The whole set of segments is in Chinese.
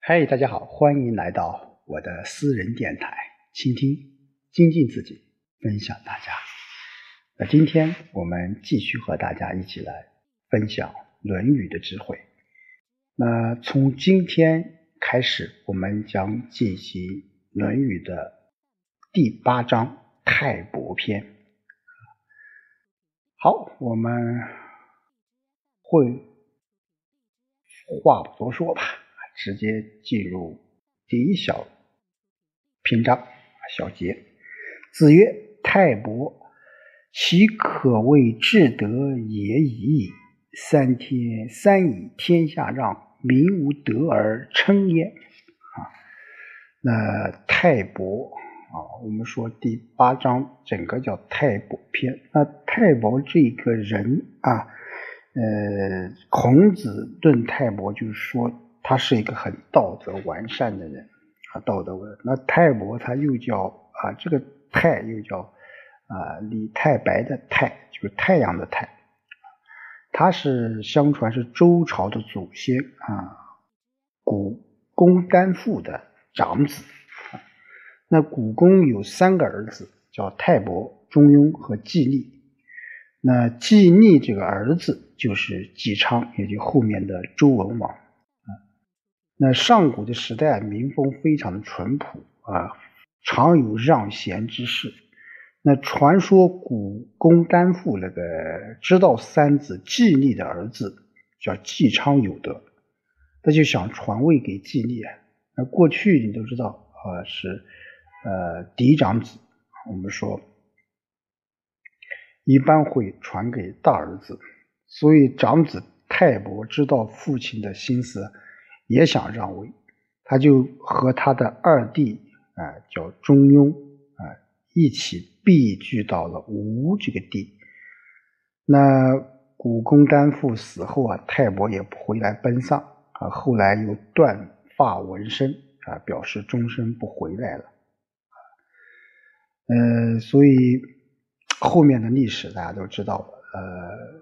嗨，大家好，欢迎来到我的私人电台，倾听、精进自己，分享大家。那今天我们继续和大家一起来分享《论语》的智慧。那从今天开始，我们将进行《论语》的第八章“泰伯篇”。好，我们会话不多说吧。直接进入第一小篇章小节。子曰：“泰伯，其可谓至德也已矣。三天三以天下让，民无德而称焉。”啊，那泰伯啊，我们说第八章整个叫泰伯篇。那泰伯这个人啊，呃，孔子论泰伯就是说。他是一个很道德完善的人啊，道德完。那泰伯他又叫啊，这个泰又叫啊李太白的太，就是太阳的太。他是相传是周朝的祖先啊，古公丹父的长子。那古公有三个儿子，叫泰伯、中庸和季历。那季历这个儿子就是季昌，也就后面的周文王。那上古的时代，民风非常的淳朴啊，常有让贤之事。那传说古公丹父那个知道三子季历的儿子叫季昌有德，他就想传位给季历啊。那过去你都知道啊，是呃嫡长子，我们说一般会传给大儿子，所以长子泰伯知道父亲的心思。也想让位，他就和他的二弟啊，叫中庸啊，一起避居到了吴这个地。那古公丹父死后啊，泰伯也不回来奔丧啊，后来又断发纹身啊，表示终身不回来了。呃，所以后面的历史大家都知道了。呃，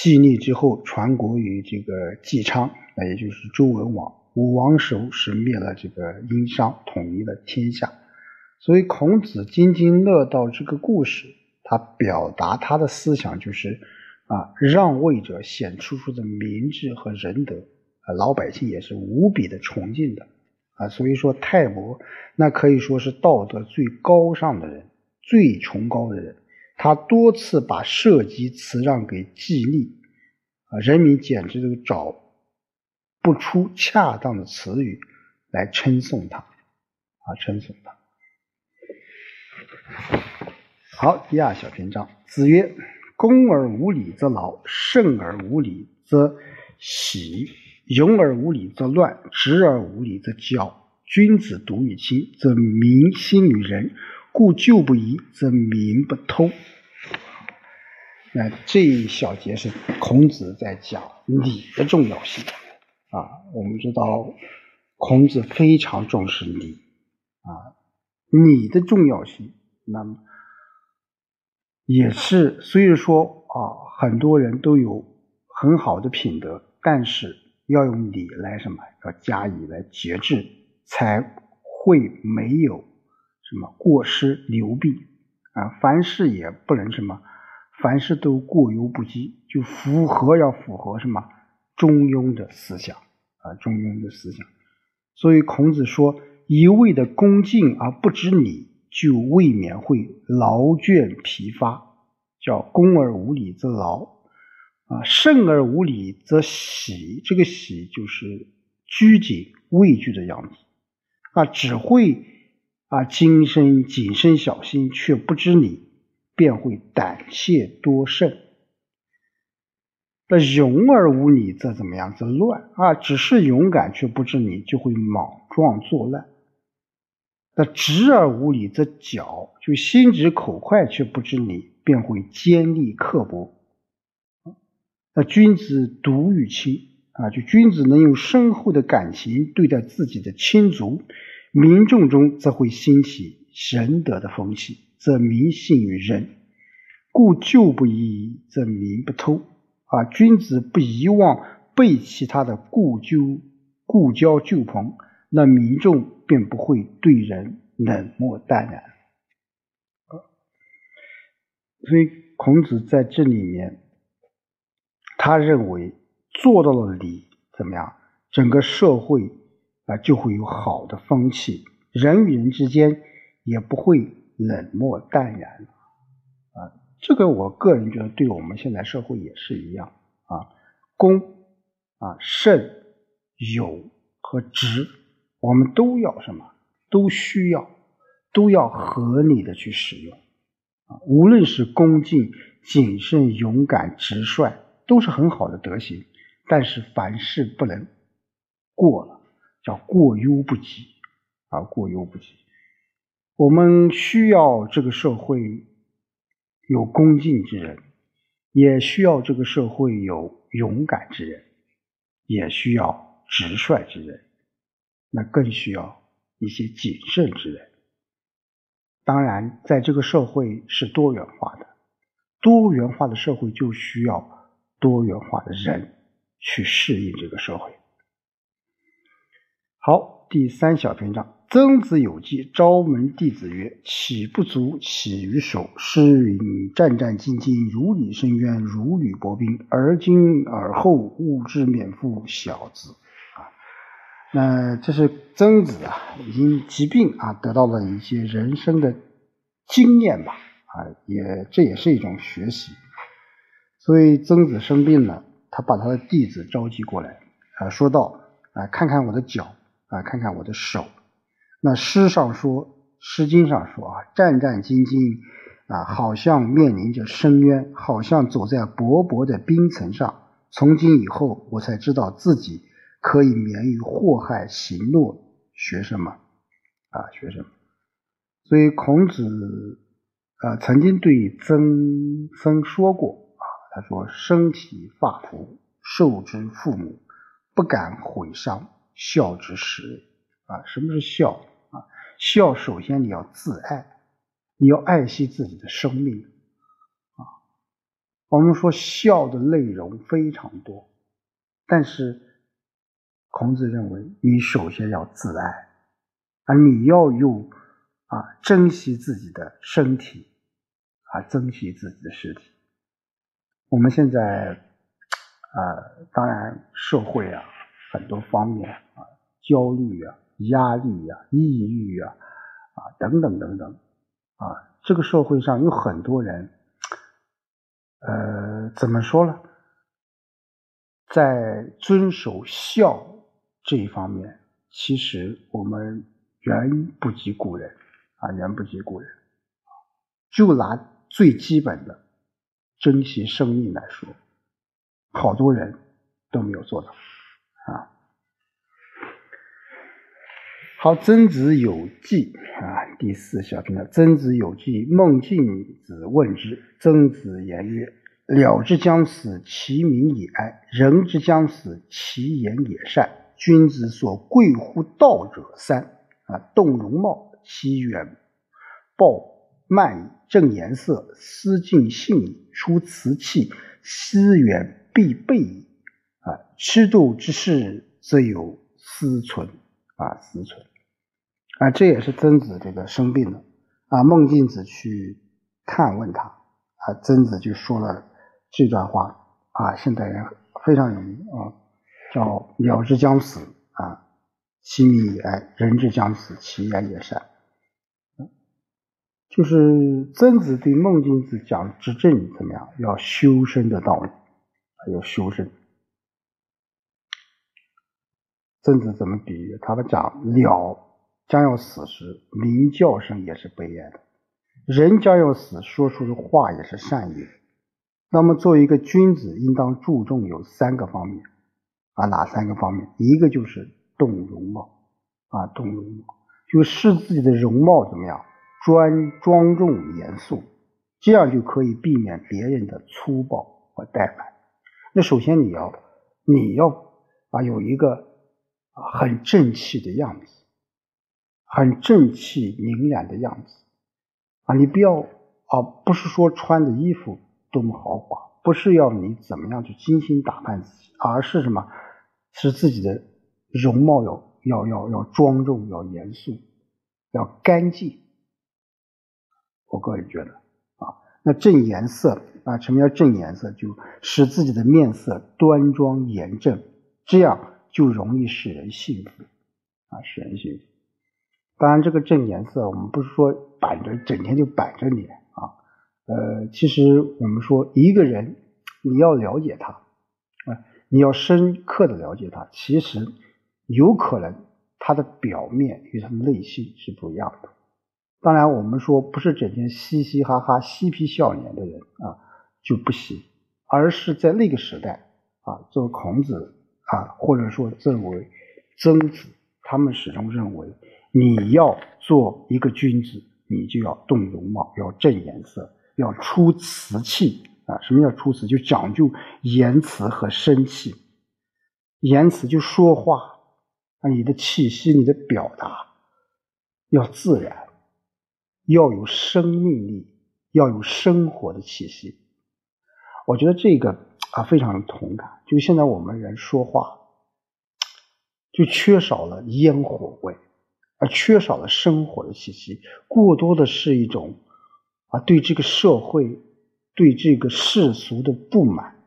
继立之后，传国于这个季昌。那也就是周文王，武王时是灭了这个殷商，统一了天下。所以孔子津津乐道这个故事，他表达他的思想就是啊，让位者显出出的明智和仁德，啊，老百姓也是无比的崇敬的啊。所以说泰伯那可以说是道德最高尚的人，最崇高的人。他多次把社稷辞让给季历啊，人民简直都找。不出恰当的词语来称颂他，啊，称颂他。好，第二小篇章，子曰：“恭而无礼则劳，慎而无礼则喜，勇而无礼则乱，直而无礼则骄。君子笃于亲，则民心于仁；故旧不移，则民不偷。”那这一小节是孔子在讲礼的重要性。啊，我们知道孔子非常重视礼啊，礼的重要性。那么也是，虽然说啊，很多人都有很好的品德，但是要用礼来什么？要加以来节制，才会没有什么过失流弊啊。凡事也不能什么，凡事都过犹不及，就符合要符合什么？中庸的思想啊，中庸的思想。所以孔子说：“一味的恭敬而不知礼，就未免会劳倦疲乏。叫恭而无礼则劳，啊，慎而无礼则喜。这个喜就是拘谨畏惧的样子。啊，只会啊谨慎谨慎小心，却不知礼，便会胆怯多慎。”那勇而无礼则怎么样？则乱啊！只是勇敢却不知礼，就会莽撞作乱。那直而无礼则狡，就心直口快却不知礼，便会尖利刻薄。那君子笃于亲啊，就君子能用深厚的感情对待自己的亲族，民众中则会兴起仁德的风气，则民信于仁。故旧不移，则民不偷。啊，君子不遗忘背弃他的故旧故交旧朋，那民众便不会对人冷漠淡然。所以孔子在这里面，他认为做到了礼，怎么样？整个社会啊就会有好的风气，人与人之间也不会冷漠淡然啊。这个我个人觉得，对我们现在社会也是一样啊。公啊、慎、友和直，我们都要什么？都需要，都要合理的去使用。啊，无论是恭敬、谨慎、勇敢、直率，都是很好的德行。但是凡事不能过了，叫过犹不及啊，过犹不及。我们需要这个社会有恭敬之人，也需要这个社会有勇敢之人，也需要直率之人，那更需要一些谨慎之人。当然，在这个社会是多元化的，多元化的社会就需要多元化的人去适应这个社会。好，第三小篇章，曾子有记，昭门弟子曰：“岂不足，起于手。”诗云：“战战兢兢，如履深渊，如履薄冰。而今而后，物之免复小子。”啊，那这是曾子啊，因疾病啊得到了一些人生的经验吧，啊，也这也是一种学习。所以曾子生病了，他把他的弟子召集过来，啊，说道：“啊，看看我的脚。”啊，看看我的手。那诗上说，《诗经》上说啊，战战兢兢啊，好像面临着深渊，好像走在薄薄的冰层上。从今以后，我才知道自己可以免于祸害。行诺学什么？啊，学什么？所以孔子啊，曾经对曾曾说过啊，他说：“身体发肤，受之父母，不敢毁伤。”孝之始啊，什么是孝啊？孝首先你要自爱，你要爱惜自己的生命啊。我们说孝的内容非常多，但是孔子认为你首先要自爱啊，你要用啊珍惜自己的身体啊，珍惜自己的身体。我们现在啊，当然社会啊。很多方面，焦虑啊、压力啊、抑郁啊啊等等等等啊，这个社会上有很多人，呃，怎么说呢？在遵守孝这一方面，其实我们远不及古人啊，远不及古人。就拿最基本的珍惜生命来说，好多人都没有做到。好，曾子有记啊，第四小篇了。曾子有记，孟敬子问之，曾子言曰：“鸟之将死，其鸣也哀；人之将死，其言也善。君子所贵乎道者三啊：动容貌，其远暴慢矣；正颜色，思敬信矣；出辞器，思远必备矣。”啊，吃度之事，则有思存啊，思存啊，这也是曾子这个生病了啊，孟敬子去探问他啊，曾子就说了这段话啊，现代人非常有名啊，叫“鸟之将死啊，其鸣也哀；人之将死，其言也善。”就是曾子对孟敬子讲执政怎么样，要修身的道理，还要修身。曾子怎么比喻？他们讲鸟将要死时，鸣叫声也是悲哀的；人将要死，说出的话也是善意的。那么，作为一个君子，应当注重有三个方面啊，哪三个方面？一个就是动容貌啊，动容貌，就使自己的容貌怎么样，庄庄重严肃，这样就可以避免别人的粗暴和怠慢。那首先你要，你要啊，有一个。很正气的样子，很正气凛然的样子啊！你不要啊，不是说穿的衣服多么豪华，不是要你怎么样去精心打扮自己，而是什么？是自己的容貌要要要要庄重，要严肃，要干净。我个人觉得啊，那正颜色啊，什么叫正颜色？就使自己的面色端庄严正，这样就容易使人幸福啊，使人幸福。当然，这个正颜色，我们不是说板着整天就板着脸啊。呃，其实我们说一个人，你要了解他啊，你要深刻的了解他，其实有可能他的表面与他的内心是不一样的。当然，我们说不是整天嘻嘻哈哈、嬉皮笑脸的人啊就不行，而是在那个时代啊，作为孔子啊，或者说认为曾子，他们始终认为，你要做一个君子，你就要动容貌，要正颜色，要出瓷器啊。什么叫出瓷？就讲究言辞和声气。言辞就说话啊，你的气息、你的表达要自然。要有生命力，要有生活的气息。我觉得这个啊非常同感。就现在我们人说话，就缺少了烟火味，而缺少了生活的气息，过多的是一种啊对这个社会、对这个世俗的不满，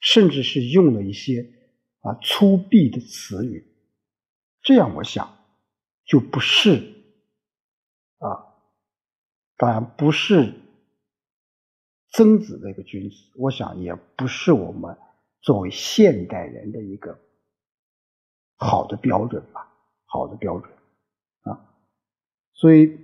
甚至是用了一些啊粗鄙的词语。这样我想就不是啊。当然不是曾子那个君子，我想也不是我们作为现代人的一个好的标准吧，好的标准啊。所以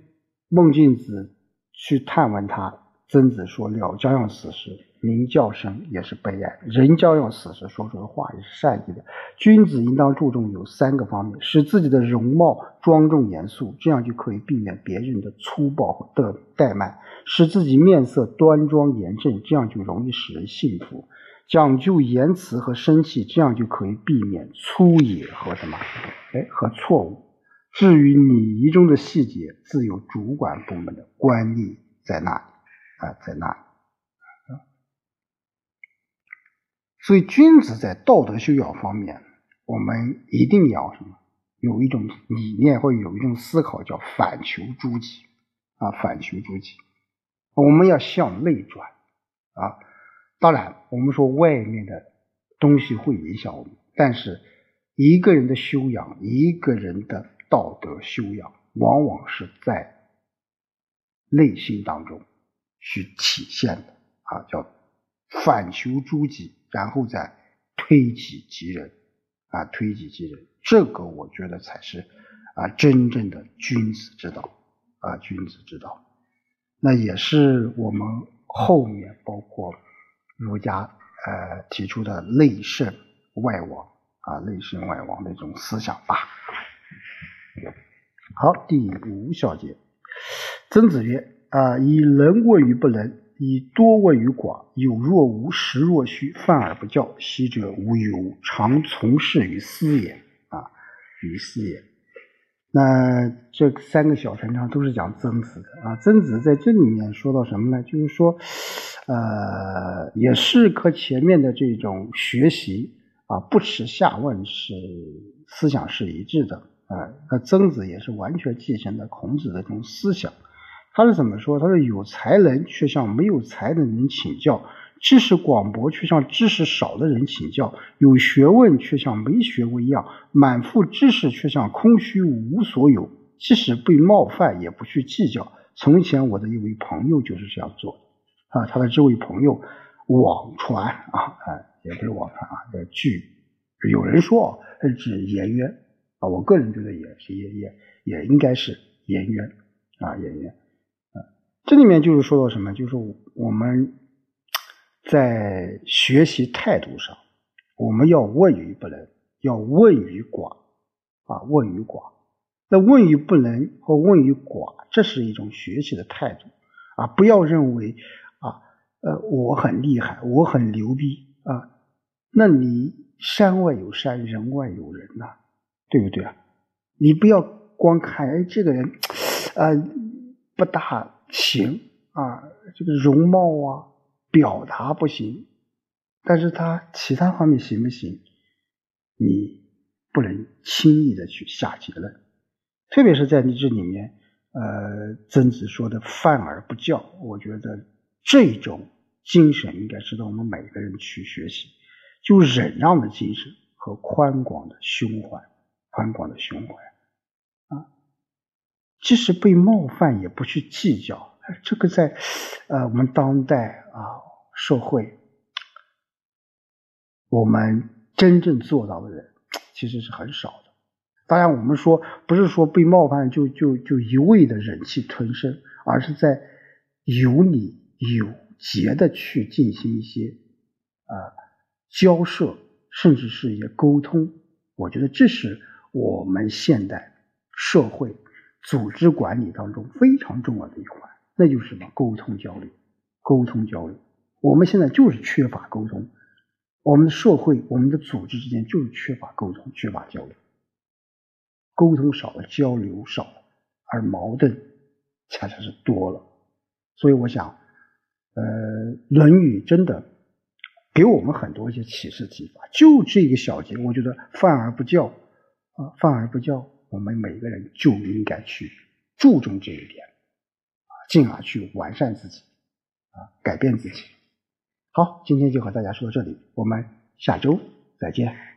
孟敬子去探问他。曾子说：“了将要死时，鸣叫声也是悲哀；人将要死时，说出的话也是善意的。君子应当注重有三个方面：使自己的容貌庄重严肃，这样就可以避免别人的粗暴的怠慢；使自己面色端庄严正，这样就容易使人信服；讲究言辞和生气，这样就可以避免粗野和什么？哎，和错误。至于礼仪中的细节，自有主管部门的官吏在那里。”啊，在那里所以君子在道德修养方面，我们一定要什么？有一种理念或有一种思考，叫反求诸己啊，反求诸己。我们要向内转啊。当然，我们说外面的东西会影响我们，但是一个人的修养，一个人的道德修养，往往是在内心当中。去体现的啊，叫反求诸己，然后再推己及人啊，推己及人，这个我觉得才是啊真正的君子之道啊，君子之道。那也是我们后面包括儒家呃提出的内圣外王啊，内圣外王的这种思想吧。好，第五小节，曾子曰。啊！以能问于不能，以多问于寡。有若无，实若虚。犯而不教，昔者无有，常从事于斯也。啊，于斯也。那这三个小文章都是讲曾子的啊。曾子在这里面说到什么呢？就是说，呃，也是和前面的这种学习啊，不耻下问是思想是一致的啊。那曾子也是完全继承了孔子的这种思想。他是怎么说？他说：“有才能却向没有才能的人请教，知识广博却向知识少的人请教，有学问却像没学问一样，满腹知识却像空虚无所有。即使被冒犯，也不去计较。从前我的一位朋友就是这样做的啊。他的这位朋友网传啊，啊，也不是网传啊，叫据有人说是指颜渊啊。我个人觉得也是也也也应该是颜渊啊，颜渊。”这里面就是说到什么？就是我们在学习态度上，我们要问于不能，要问于寡啊，问于寡。那问于不能和问于寡，这是一种学习的态度啊！不要认为啊，呃，我很厉害，我很牛逼啊。那你山外有山，人外有人呐，对不对啊？你不要光看哎，这个人啊不大。行啊，这个容貌啊，表达不行，但是他其他方面行不行？你不能轻易的去下结论，特别是在你这里面，呃，曾子说的“犯而不教”，我觉得这种精神应该值得我们每个人去学习，就忍让的精神和宽广的胸怀，宽广的胸怀，即使被冒犯也不去计较，这个在呃我们当代啊社会，我们真正做到的人。其实是很少的。当然，我们说不是说被冒犯就就就一味的忍气吞声，而是在有理有节的去进行一些啊交涉，甚至是一些沟通。我觉得这是我们现代社会组织管理当中非常重要的一环，那就是什么？沟通交流，沟通交流。我们现在就是缺乏沟通。我们的社会、我们的组织之间就是缺乏沟通、缺乏交流，沟通少了，交流少了，而矛盾恰恰是多了。所以，我想，呃，《论语》真的给我们很多一些启示、启发。就这个小节，我觉得“犯而不教”啊，“犯而不教”，我们每个人就应该去注重这一点啊，进而去完善自己啊，改变自己。好，今天就和大家说到这里，我们下周再见。